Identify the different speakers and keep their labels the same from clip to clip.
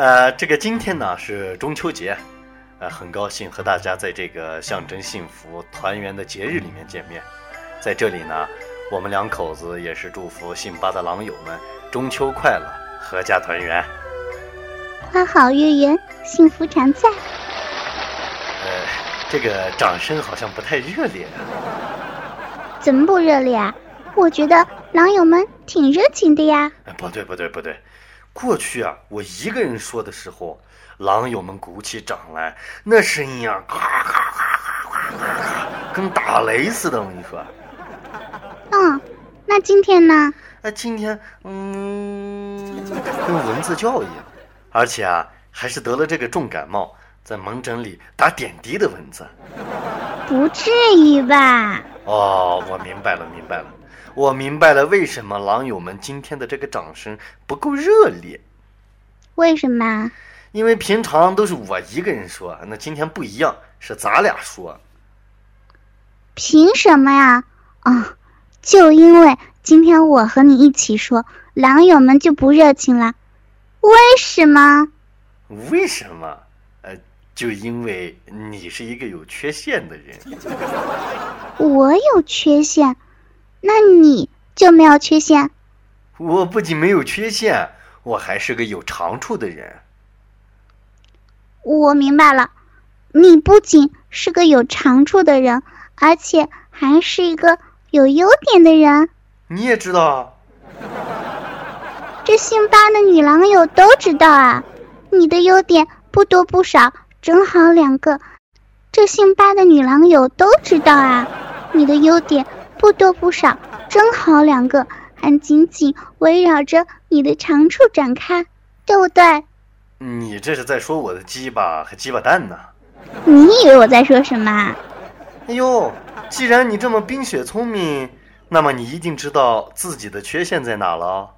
Speaker 1: 呃，这个今天呢是中秋节，呃，很高兴和大家在这个象征幸福团圆的节日里面见面。在这里呢，我们两口子也是祝福姓巴的狼友们中秋快乐，阖家团圆。
Speaker 2: 花好月圆，幸福常在。
Speaker 1: 呃，这个掌声好像不太热烈啊。
Speaker 2: 怎么不热烈啊？我觉得狼友们挺热情的呀。
Speaker 1: 哎，不对不对不对，过去啊，我一个人说的时候，狼友们鼓起掌来，那声音啊，咔咔咔咔咔咔，跟打雷似的。我跟你说。
Speaker 2: 嗯，那今天呢？
Speaker 1: 那，今天嗯，跟蚊子叫一样，而且啊，还是得了这个重感冒，在门诊里打点滴的蚊子。
Speaker 2: 不至于吧？
Speaker 1: 哦，我明白了，明白了，我明白了，为什么狼友们今天的这个掌声不够热烈？
Speaker 2: 为什么？
Speaker 1: 因为平常都是我一个人说，那今天不一样，是咱俩说。
Speaker 2: 凭什么呀？啊，就因为今天我和你一起说，狼友们就不热情了。为什么？
Speaker 1: 为什么？呃，就因为你是一个有缺陷的人。
Speaker 2: 我有缺陷，那你就没有缺陷？
Speaker 1: 我不仅没有缺陷，我还是个有长处的人。
Speaker 2: 我明白了，你不仅是个有长处的人，而且还是一个有优点的人。
Speaker 1: 你也知道啊？
Speaker 2: 这姓巴的女郎友都知道啊。你的优点不多不少，正好两个。这姓巴的女郎友都知道啊。你的优点不多不少，正好两个，还紧紧围绕着你的长处展开，对不对？
Speaker 1: 你这是在说我的鸡巴和鸡巴蛋呢？
Speaker 2: 你以为我在说什么？
Speaker 1: 哎呦，既然你这么冰雪聪明，那么你一定知道自己的缺陷在哪了。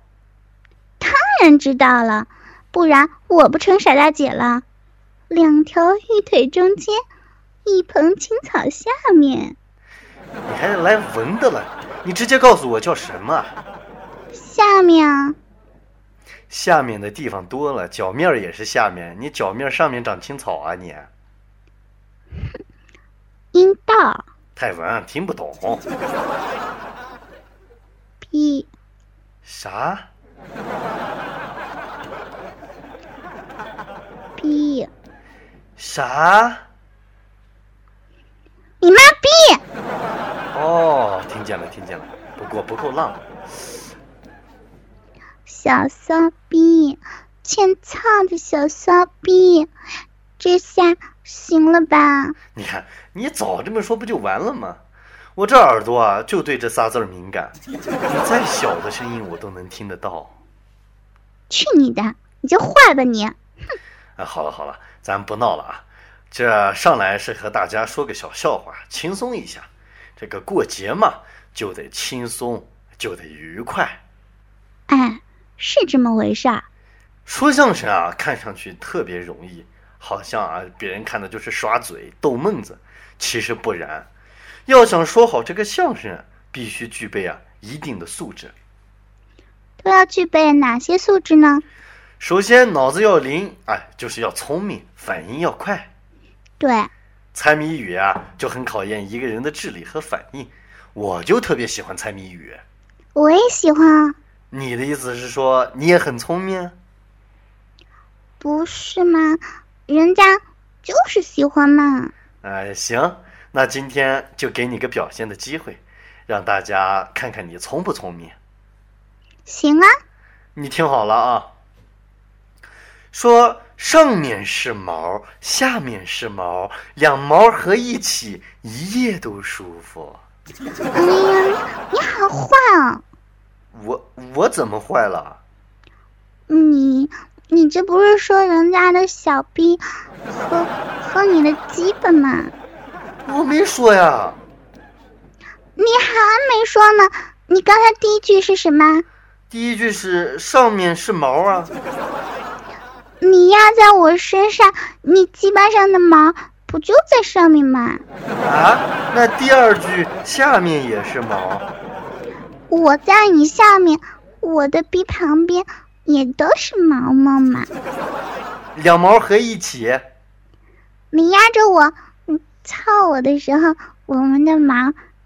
Speaker 2: 当然知道了，不然我不成傻大姐了。两条玉腿中间，一蓬青草下面。
Speaker 1: 你还来文的了？你直接告诉我叫什么？
Speaker 2: 下面啊。
Speaker 1: 下面的地方多了，脚面也是下面。你脚面上面长青草啊你？
Speaker 2: 阴道。
Speaker 1: 太文听不懂。
Speaker 2: 逼。
Speaker 1: 啥？
Speaker 2: 逼。
Speaker 1: 啥？
Speaker 2: 你妈逼！
Speaker 1: 哦，听见了，听见了，不过不够浪。
Speaker 2: 小骚逼，欠操的小骚逼，这下行了吧？
Speaker 1: 你看，你早这么说不就完了吗？我这耳朵啊，就对这仨字儿敏感，你再小的声音我都能听得到。
Speaker 2: 去你的！你就坏吧你！哼！
Speaker 1: 啊，好了好了，咱不闹了啊。这上来是和大家说个小笑话，轻松一下。这个过节嘛，就得轻松，就得愉快。
Speaker 2: 哎，是这么回事儿。
Speaker 1: 说相声啊，看上去特别容易，好像啊，别人看的就是耍嘴逗闷子。其实不然，要想说好这个相声，必须具备啊一定的素质。
Speaker 2: 都要具备哪些素质呢？
Speaker 1: 首先，脑子要灵，哎，就是要聪明，反应要快。
Speaker 2: 对，
Speaker 1: 猜谜语啊，就很考验一个人的智力和反应。我就特别喜欢猜谜语。
Speaker 2: 我也喜欢。
Speaker 1: 你的意思是说你也很聪明？
Speaker 2: 不是吗？人家就是喜欢嘛。
Speaker 1: 哎，行，那今天就给你个表现的机会，让大家看看你聪不聪明。
Speaker 2: 行啊。
Speaker 1: 你听好了啊，说。上面是毛，下面是毛，两毛合一起，一夜都舒服。
Speaker 2: 哎呀，你好坏啊！
Speaker 1: 我我怎么坏了？
Speaker 2: 你你这不是说人家的小逼和和你的鸡巴吗？
Speaker 1: 我没说呀。
Speaker 2: 你还没说呢？你刚才第一句是什么？
Speaker 1: 第一句是上面是毛啊。
Speaker 2: 你压在我身上，你鸡巴上的毛不就在上面吗？
Speaker 1: 啊，那第二句下面也是毛。
Speaker 2: 我在你下面，我的逼旁边也都是毛毛嘛。
Speaker 1: 两毛合一起。
Speaker 2: 你压着我，你操我的时候，我们的毛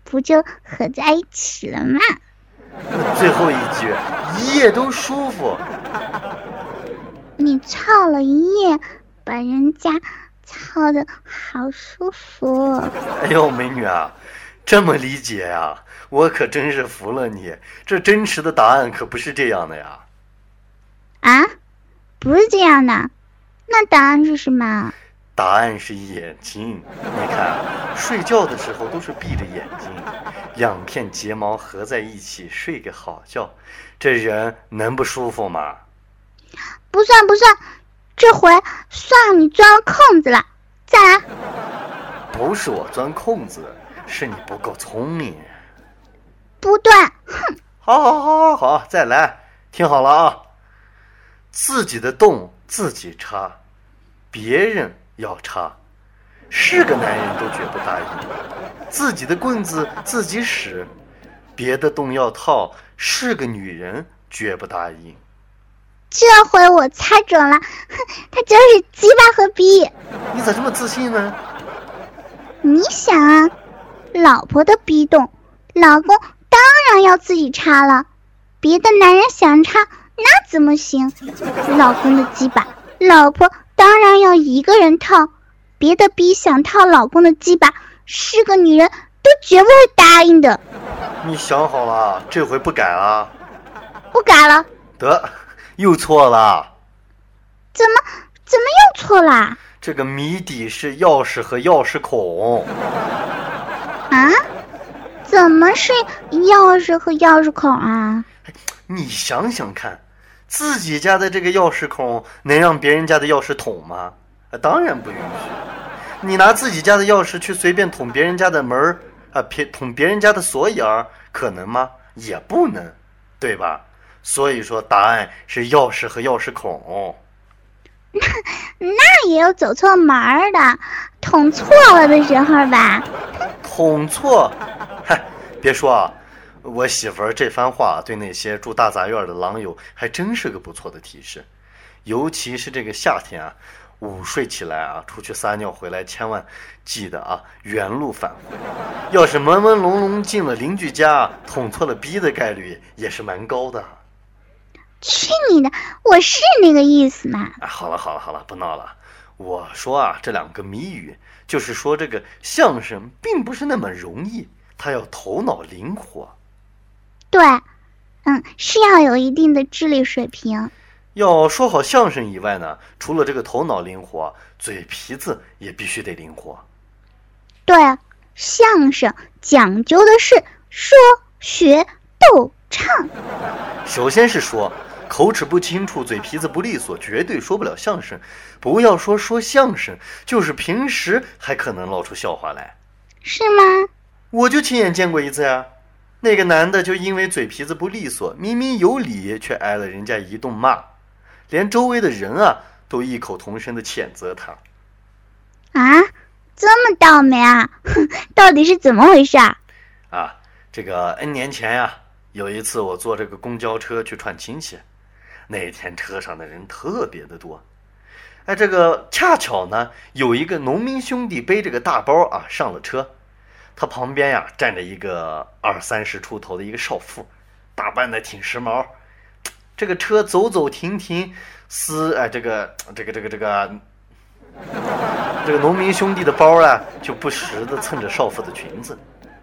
Speaker 2: 不就合在一起了吗？
Speaker 1: 最后一句，一夜都舒服。
Speaker 2: 你操了一夜，把人家操的好舒服。
Speaker 1: 哎呦，美女啊，这么理解呀？我可真是服了你。这真实的答案可不是这样的呀。
Speaker 2: 啊，不是这样的，那答案是什么？
Speaker 1: 答案是眼睛。你看，睡觉的时候都是闭着眼睛，两片睫毛合在一起，睡个好觉，这人能不舒服吗？
Speaker 2: 不算不算，这回算你钻空子了。再来。
Speaker 1: 不是我钻空子，是你不够聪明。
Speaker 2: 不对，哼！
Speaker 1: 好好好好好，再来，听好了啊，自己的洞自己插，别人。要插，是个男人都绝不答应；自己的棍子自己使，别的洞要套，是个女人绝不答应。
Speaker 2: 这回我猜准了，哼，他就是鸡巴和逼。
Speaker 1: 你咋这么自信呢？
Speaker 2: 你想啊，老婆的逼洞，老公当然要自己插了，别的男人想插那怎么行？老公的鸡巴，老婆。当然要一个人套，别的逼想套老公的鸡巴，是个女人都绝不会答应的。
Speaker 1: 你想好了，这回不改了？
Speaker 2: 不改了。
Speaker 1: 得，又错了。
Speaker 2: 怎么怎么又错啦？
Speaker 1: 这个谜底是钥匙和钥匙孔。
Speaker 2: 啊？怎么是钥匙和钥匙孔啊？
Speaker 1: 你想想看。自己家的这个钥匙孔能让别人家的钥匙捅吗？啊，当然不允许。你拿自己家的钥匙去随便捅别人家的门儿啊，别捅别人家的锁眼儿，可能吗？也不能，对吧？所以说，答案是钥匙和钥匙孔。
Speaker 2: 那 那也有走错门儿的，捅错了的时候吧？
Speaker 1: 捅错？嗨，别说啊。我媳妇儿这番话对那些住大杂院的狼友还真是个不错的提示，尤其是这个夏天啊，午睡起来啊，出去撒尿回来，千万记得啊，原路返回。要是朦朦胧胧进了邻居家，捅错了逼的概率也是蛮高的。
Speaker 2: 去你的！我是那个意思嘛。
Speaker 1: 哎，好了好了好了，不闹了。我说啊，这两个谜语就是说这个相声并不是那么容易，它要头脑灵活。
Speaker 2: 对，嗯，是要有一定的智力水平。
Speaker 1: 要说好相声以外呢，除了这个头脑灵活，嘴皮子也必须得灵活。
Speaker 2: 对，相声讲究的是说、学、逗、唱。
Speaker 1: 首先是说，口齿不清楚，嘴皮子不利索，绝对说不了相声。不要说说相声，就是平时还可能闹出笑话来。
Speaker 2: 是吗？
Speaker 1: 我就亲眼见过一次呀。那个男的就因为嘴皮子不利索，明明有理，却挨了人家一顿骂，连周围的人啊都异口同声的谴责他。
Speaker 2: 啊，这么倒霉啊！到底是怎么回事啊？
Speaker 1: 啊，这个 N 年前呀，有一次我坐这个公交车去串亲戚，那天车上的人特别的多，哎，这个恰巧呢有一个农民兄弟背着个大包啊上了车。他旁边呀站着一个二三十出头的一个少妇，打扮的挺时髦。这个车走走停停，撕哎这个这个这个这个这个农民兄弟的包啊就不时的蹭着少妇的裙子，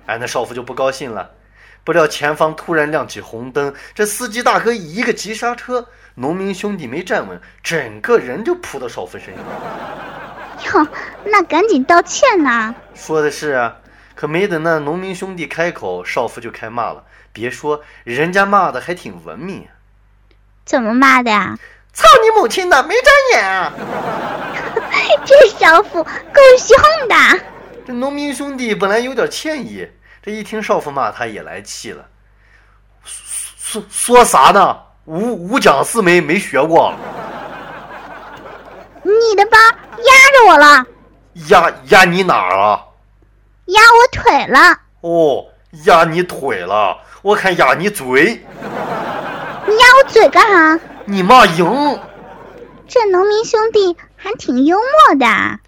Speaker 1: 哎那少妇就不高兴了。不料前方突然亮起红灯，这司机大哥一个急刹车，农民兄弟没站稳，整个人就扑到少妇身
Speaker 2: 上。哟，那赶紧道歉呐！
Speaker 1: 说的是啊。可没等那农民兄弟开口，少妇就开骂了。别说，人家骂的还挺文明。
Speaker 2: 怎么骂的呀？
Speaker 1: 操你母亲的，没长眼啊！
Speaker 2: 这少妇够凶的。
Speaker 1: 这农民兄弟本来有点歉意，这一听少妇骂他，也来气了。说说啥呢？五五讲四没没学过。
Speaker 2: 你的包压着我了。
Speaker 1: 压压你哪儿啊？
Speaker 2: 压我腿了
Speaker 1: 哦，压你腿了，我看压你嘴。
Speaker 2: 你压我嘴干啥？
Speaker 1: 你骂赢。
Speaker 2: 这农民兄弟还挺幽默的。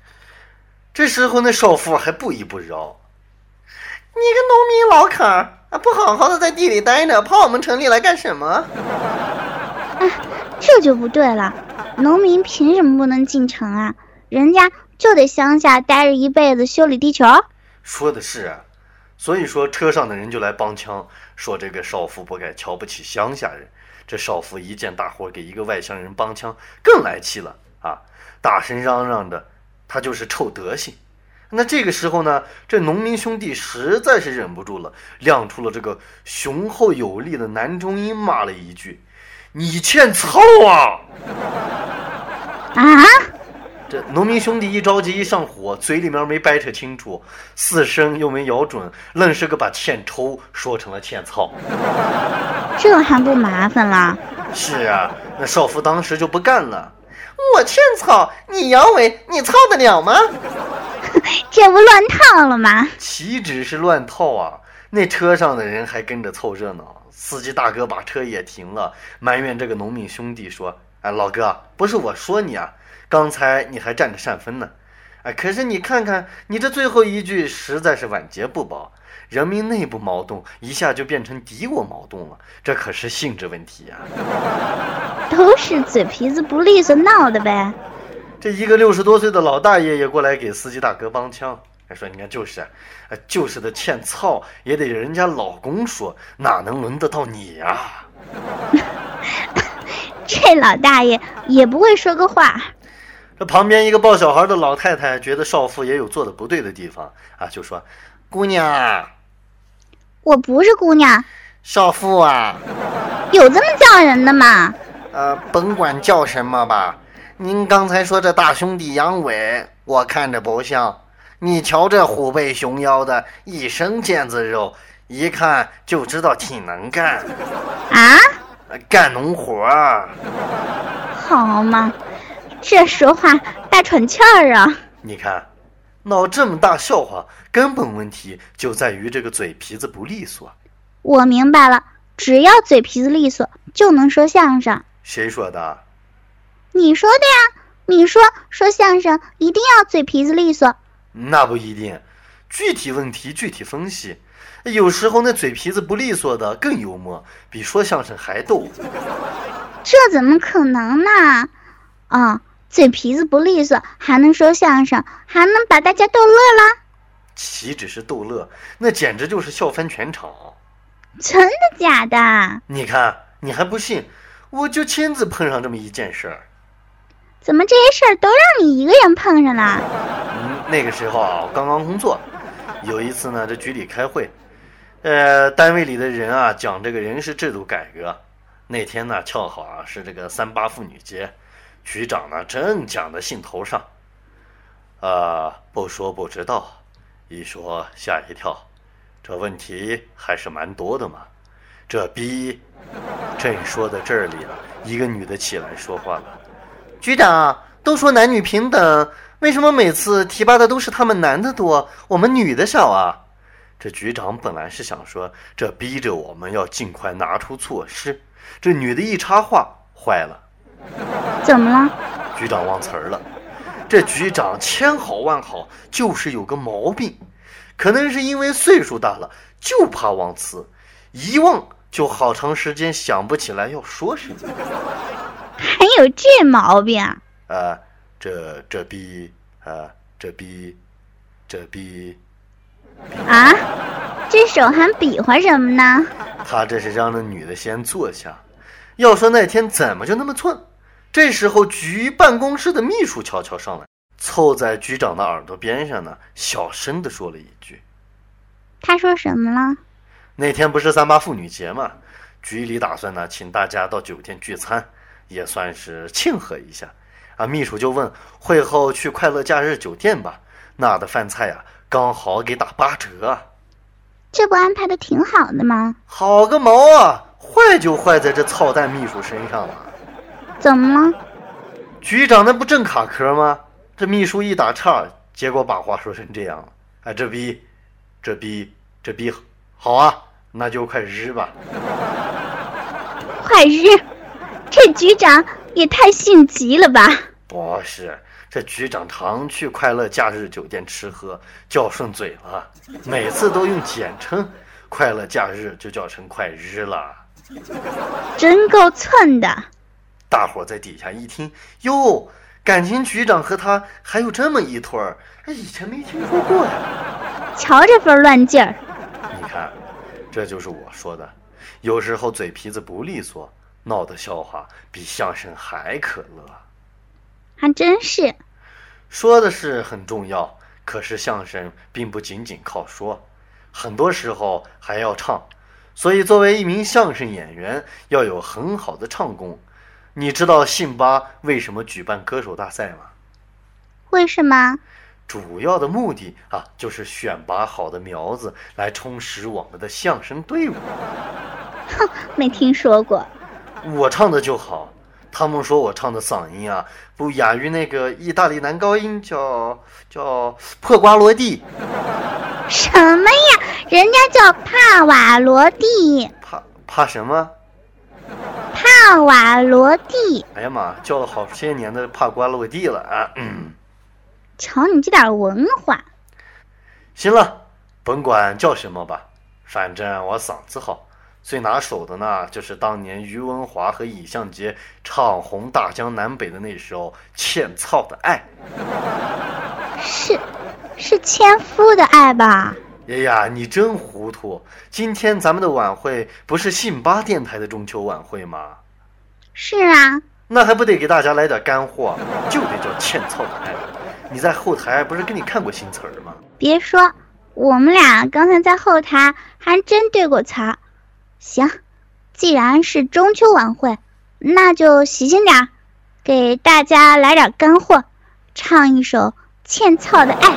Speaker 1: 这时候那少妇还不依不饶：“你个农民老坎儿，不好好的在地里待着，跑我们城里来干什么？”
Speaker 2: 哎，这就不对了，农民凭什么不能进城啊？人家就得乡下待着一辈子修理地球。
Speaker 1: 说的是啊，所以说车上的人就来帮腔，说这个少妇不该瞧不起乡下人。这少妇一见大伙给一个外乡人帮腔，更来气了啊！大声嚷嚷的，他就是臭德行。那这个时候呢，这农民兄弟实在是忍不住了，亮出了这个雄厚有力的男中音，骂了一句：“你欠操啊！”
Speaker 2: 啊！
Speaker 1: 这农民兄弟一着急一上火，嘴里面没掰扯清楚，四声又没咬准，愣是个把欠抽说成了欠操。
Speaker 2: 这还不麻烦了？
Speaker 1: 是啊，那少妇当时就不干了。我欠操，你摇尾，你操得了吗？
Speaker 2: 这不乱套了吗？
Speaker 1: 岂止是乱套啊！那车上的人还跟着凑热闹，司机大哥把车也停了，埋怨这个农民兄弟说：“哎，老哥，不是我说你啊。”刚才你还占着上风呢，哎，可是你看看，你这最后一句实在是晚节不保，人民内部矛盾一下就变成敌我矛盾了，这可是性质问题呀。
Speaker 2: 都是嘴皮子不利索闹的呗。
Speaker 1: 这一个六十多岁的老大爷也过来给司机大哥帮腔，还说：“你看就是，啊，就是的欠操也得人家老公说，哪能轮得到你呀？”
Speaker 2: 这老大爷也不会说个话。
Speaker 1: 这旁边一个抱小孩的老太太觉得少妇也有做的不对的地方啊，就说：“姑娘，
Speaker 2: 我不是姑娘，
Speaker 1: 少妇啊，
Speaker 2: 有这么叫人的吗？
Speaker 1: 呃，甭管叫什么吧，您刚才说这大兄弟杨伟，我看着不像。你瞧这虎背熊腰的，一身腱子肉，一看就知道挺能干
Speaker 2: 啊，
Speaker 1: 干农活。
Speaker 2: 好嘛。”这说话大喘气儿啊！
Speaker 1: 你看，闹这么大笑话，根本问题就在于这个嘴皮子不利索。
Speaker 2: 我明白了，只要嘴皮子利索，就能说相声。
Speaker 1: 谁说的？
Speaker 2: 你说的呀！你说说相声一定要嘴皮子利索。
Speaker 1: 那不一定，具体问题具体分析。有时候那嘴皮子不利索的更幽默，比说相声还逗。
Speaker 2: 这怎么可能呢？啊！嘴皮子不利索，还能说相声，还能把大家逗乐了？
Speaker 1: 岂止是逗乐，那简直就是笑翻全场！
Speaker 2: 真的假的？
Speaker 1: 你看，你还不信？我就亲自碰上这么一件事儿。
Speaker 2: 怎么这些事儿都让你一个人碰上了？
Speaker 1: 嗯，那个时候啊，我刚刚工作，有一次呢，这局里开会，呃，单位里的人啊讲这个人事制度改革。那天呢，恰好啊是这个三八妇女节。局长呢，正讲的兴头上，啊，不说不知道，一说吓一跳，这问题还是蛮多的嘛。这逼，正说到这里了，一个女的起来说话了：“局长，都说男女平等，为什么每次提拔的都是他们男的多，我们女的少啊？”这局长本来是想说，这逼着我们要尽快拿出措施。这女的一插话，坏了。
Speaker 2: 怎么了？
Speaker 1: 局长忘词儿了。这局长千好万好，就是有个毛病，可能是因为岁数大了，就怕忘词，一忘就好长时间想不起来要说什么。
Speaker 2: 还有这毛病？
Speaker 1: 啊，这这逼啊，这逼，这逼。
Speaker 2: 啊，这手还比划什么呢？
Speaker 1: 他这是让那女的先坐下。要说那天怎么就那么寸？这时候，局办公室的秘书悄悄上来，凑在局长的耳朵边上呢，小声的说了一句：“
Speaker 2: 他说什么了？
Speaker 1: 那天不是三八妇女节吗？局里打算呢，请大家到酒店聚餐，也算是庆贺一下。啊，秘书就问：会后去快乐假日酒店吧？那的饭菜呀，刚好给打八折。
Speaker 2: 这不安排的挺好的吗？
Speaker 1: 好个毛啊！坏就坏在这操蛋秘书身上了。”
Speaker 2: 怎么了？
Speaker 1: 局长那不正卡壳吗？这秘书一打岔，结果把话说成这样了。哎，这逼，这逼，这逼，好啊，那就快日吧！
Speaker 2: 快日！这局长也太性急了吧？
Speaker 1: 不是，这局长常去快乐假日酒店吃喝，叫顺嘴了，每次都用简称，快乐假日就叫成快日了。
Speaker 2: 真够寸的。
Speaker 1: 大伙在底下一听，哟，感情局长和他还有这么一腿儿，哎，以前没听说过呀。
Speaker 2: 瞧这份乱劲儿。
Speaker 1: 你看，这就是我说的，有时候嘴皮子不利索，闹的笑话比相声还可乐。
Speaker 2: 还真是。
Speaker 1: 说的是很重要，可是相声并不仅仅靠说，很多时候还要唱。所以，作为一名相声演员，要有很好的唱功。你知道信巴为什么举办歌手大赛吗？
Speaker 2: 为什么？
Speaker 1: 主要的目的啊，就是选拔好的苗子来充实我们的相声队伍。
Speaker 2: 哼，没听说过。
Speaker 1: 我唱的就好，他们说我唱的嗓音啊，不亚于那个意大利男高音，叫叫破瓜罗蒂。
Speaker 2: 什么呀？人家叫帕瓦罗蒂。
Speaker 1: 怕怕什么？
Speaker 2: 帕瓦罗蒂。
Speaker 1: 哎呀妈，叫了好些年的帕瓜罗蒂了啊！嗯。
Speaker 2: 瞧你这点文化。
Speaker 1: 行了，甭管叫什么吧，反正我嗓子好。最拿手的呢，就是当年于文华和尹相杰唱红大江南北的那首《欠操的爱》。
Speaker 2: 是，是纤夫的爱吧？
Speaker 1: 哎呀，你真糊涂！今天咱们的晚会不是信巴电台的中秋晚会吗？
Speaker 2: 是啊。
Speaker 1: 那还不得给大家来点干货？就得叫《欠操的爱》。你在后台不是给你看过新词儿吗？
Speaker 2: 别说，我们俩刚才在后台还真对过词儿。行，既然是中秋晚会，那就喜庆点儿，给大家来点干货，唱一首《欠操的爱》。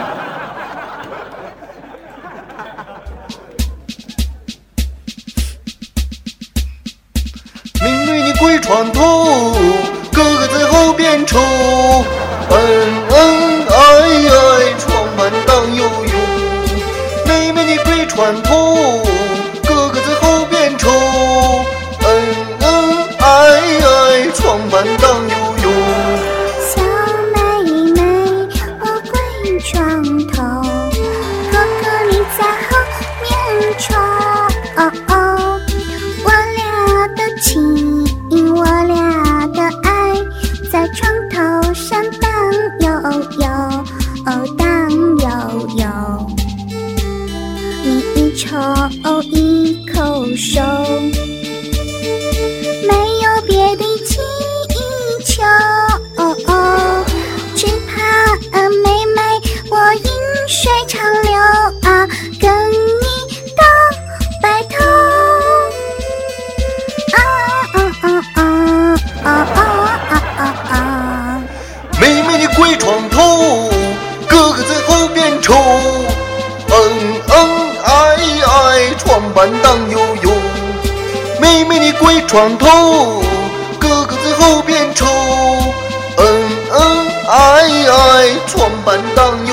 Speaker 1: 床头，哥哥
Speaker 2: 你在后面抽。哦哦，我俩的情，我俩的爱，在床头上荡悠悠，哦荡悠悠。你抽一口手，
Speaker 1: 床头哥哥在后边瞅恩恩爱爱床板荡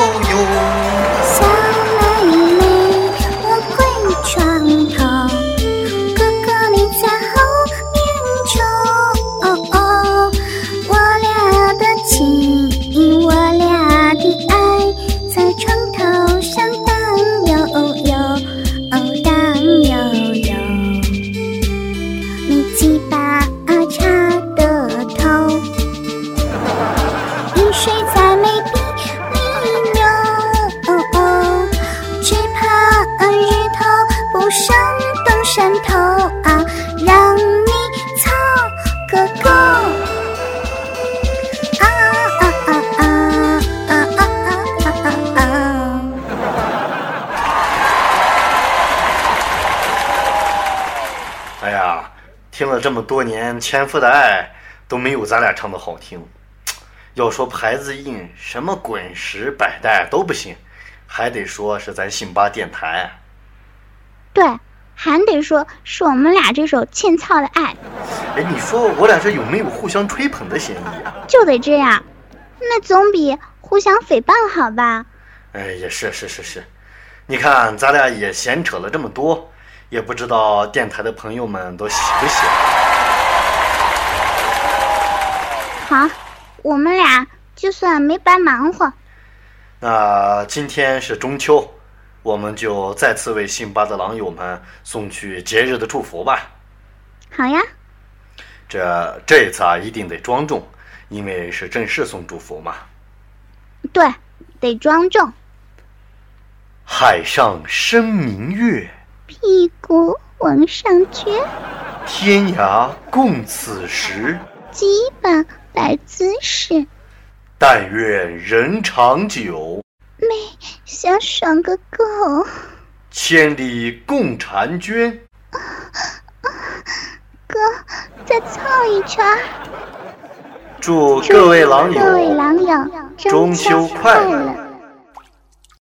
Speaker 1: 么多年，纤夫的爱都没有咱俩唱的好听。要说牌子印，什么滚石、百代都不行，还得说是咱信巴电台。
Speaker 2: 对，还得说是我们俩这首欠操的爱。
Speaker 1: 哎，你说我俩这有没有互相吹捧的嫌疑啊？
Speaker 2: 就得这样，那总比互相诽谤好吧？
Speaker 1: 哎，也是是是是，你看咱俩也闲扯了这么多。也不知道电台的朋友们都喜不喜欢。
Speaker 2: 好，我们俩就算没白忙活。
Speaker 1: 那今天是中秋，我们就再次为辛巴的狼友们送去节日的祝福吧。
Speaker 2: 好呀，
Speaker 1: 这这一次啊，一定得庄重，因为是正式送祝福嘛。
Speaker 2: 对，得庄重。
Speaker 1: 海上生明月，
Speaker 2: 屁股往上撅，
Speaker 1: 天涯共此时。
Speaker 2: 鸡巴来姿势，
Speaker 1: 但愿人长久，
Speaker 2: 妹想爽个够。
Speaker 1: 千里共婵娟。
Speaker 2: 哥，再凑一圈。
Speaker 1: 祝各位狼
Speaker 2: 各位狼友
Speaker 1: 中秋快乐！